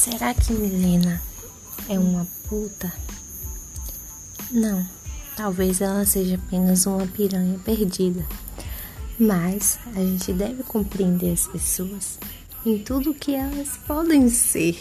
Será que Milena é uma puta? Não, talvez ela seja apenas uma piranha perdida. Mas a gente deve compreender as pessoas em tudo que elas podem ser.